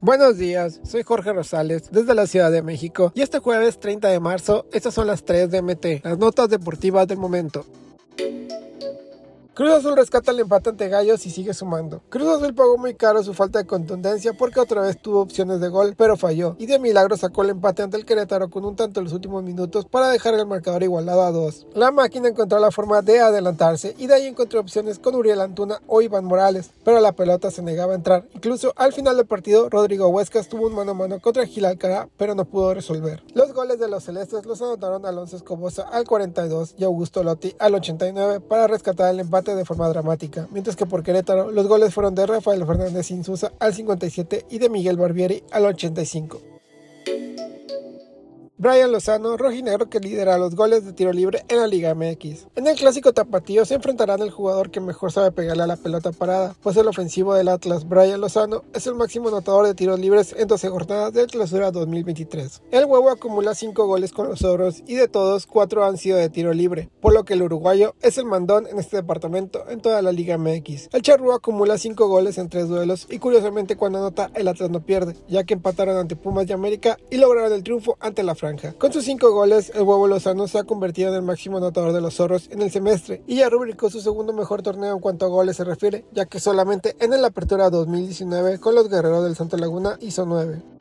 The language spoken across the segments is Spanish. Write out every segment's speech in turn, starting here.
Buenos días, soy Jorge Rosales desde la Ciudad de México y este jueves 30 de marzo estas son las 3 de MT, las notas deportivas del momento. Cruz Azul rescata el empate ante Gallos y sigue sumando. Cruz Azul pagó muy caro su falta de contundencia porque otra vez tuvo opciones de gol, pero falló. Y de milagro sacó el empate ante el Querétaro con un tanto en los últimos minutos para dejar el marcador igualado a dos. La máquina encontró la forma de adelantarse y de ahí encontró opciones con Uriel Antuna o Iván Morales, pero la pelota se negaba a entrar. Incluso al final del partido, Rodrigo Huescas tuvo un mano a mano contra Gil Alcara, pero no pudo resolver. Goles de los celestes los anotaron Alonso Escobosa al 42 y Augusto Lotti al 89 para rescatar el empate de forma dramática, mientras que por Querétaro los goles fueron de Rafael Fernández Insusa al 57 y de Miguel Barbieri al 85. Brian Lozano, rojinegro que lidera los goles de tiro libre en la Liga MX. En el clásico tapatío se enfrentarán el jugador que mejor sabe pegarle a la pelota parada, pues el ofensivo del Atlas, Brian Lozano, es el máximo anotador de tiros libres en 12 jornadas del clausura 2023. El huevo acumula 5 goles con los oros y de todos 4 han sido de tiro libre, por lo que el uruguayo es el mandón en este departamento en toda la Liga MX. El charrúa acumula 5 goles en 3 duelos y curiosamente cuando anota el Atlas no pierde, ya que empataron ante Pumas de América y lograron el triunfo ante la con sus cinco goles, el huevo Lozano se ha convertido en el máximo anotador de los zorros en el semestre y ya rubricó su segundo mejor torneo en cuanto a goles se refiere, ya que solamente en el Apertura 2019 con los Guerreros del Santa Laguna hizo nueve.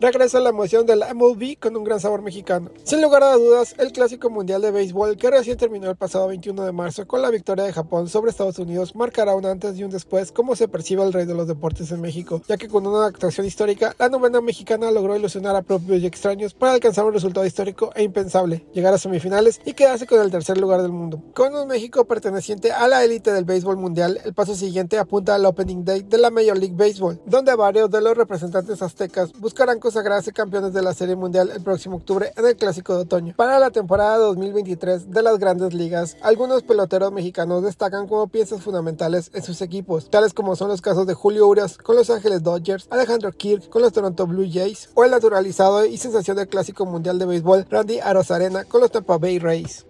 Regresa la emoción de la MLB con un gran sabor mexicano. Sin lugar a dudas, el clásico mundial de béisbol que recién terminó el pasado 21 de marzo con la victoria de Japón sobre Estados Unidos marcará un antes y un después como se percibe el rey de los deportes en México, ya que con una actuación histórica, la novena mexicana logró ilusionar a propios y extraños para alcanzar un resultado histórico e impensable, llegar a semifinales y quedarse con el tercer lugar del mundo. Con un México perteneciente a la élite del béisbol mundial, el paso siguiente apunta al Opening Day de la Major League Baseball, donde varios de los representantes aztecas buscarán consagrarse campeones de la Serie Mundial el próximo octubre en el Clásico de Otoño. Para la temporada 2023 de las grandes ligas, algunos peloteros mexicanos destacan como piezas fundamentales en sus equipos, tales como son los casos de Julio Urias con Los Ángeles Dodgers, Alejandro Kirk con los Toronto Blue Jays o el naturalizado y sensación del Clásico Mundial de Béisbol Randy Arozarena con los Tampa Bay Rays.